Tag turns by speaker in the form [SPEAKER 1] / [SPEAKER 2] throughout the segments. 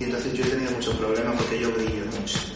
[SPEAKER 1] Entonces yo he tenido muchos problemas porque yo brillo mucho.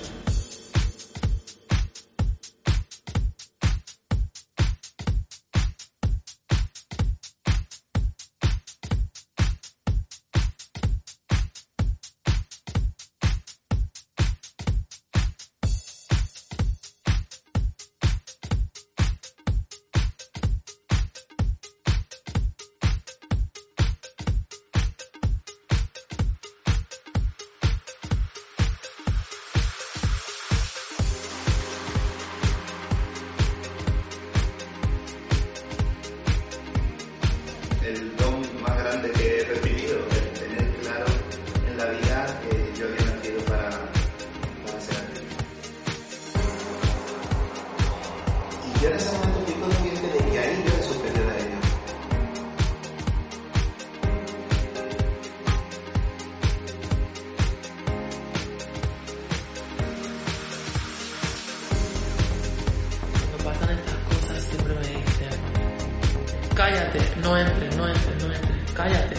[SPEAKER 2] Cállate, no entres, no entres, no entres, cállate.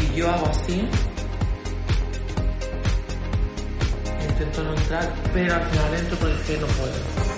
[SPEAKER 2] Y yo hago así, intento no entrar, pero al final entro porque no puedo.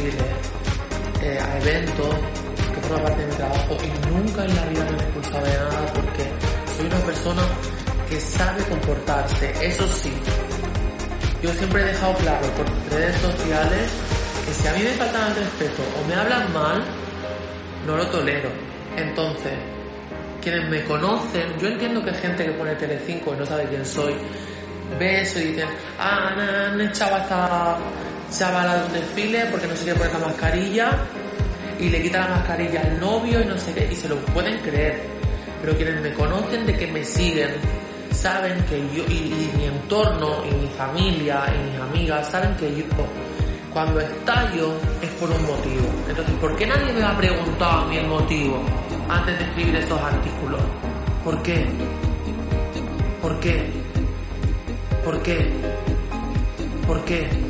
[SPEAKER 2] Desfiles, eh, a eventos que forman parte de mi trabajo y nunca en la vida me he expulsado de nada porque soy una persona que sabe comportarse. Eso sí, yo siempre he dejado claro por redes sociales que si a mí me faltan el respeto o me hablan mal, no lo tolero. Entonces, quienes me conocen, yo entiendo que hay gente que pone Telecinco y no sabe quién soy, ve eso y dicen, ah, han, echado esta chavala de un desfile porque no se quiere poner la mascarilla y le quita la mascarilla al novio y no sé qué, y se lo pueden creer. Pero quienes me conocen de que me siguen, saben que yo, y, mi entorno, y mi familia, y mis amigas, saben que yo, cuando estallo es por un motivo. Entonces, ¿por qué nadie me ha preguntado a mí el motivo antes de escribir esos artículos? ¿Por qué? ¿Por qué? ¿Por qué? ¿Por qué?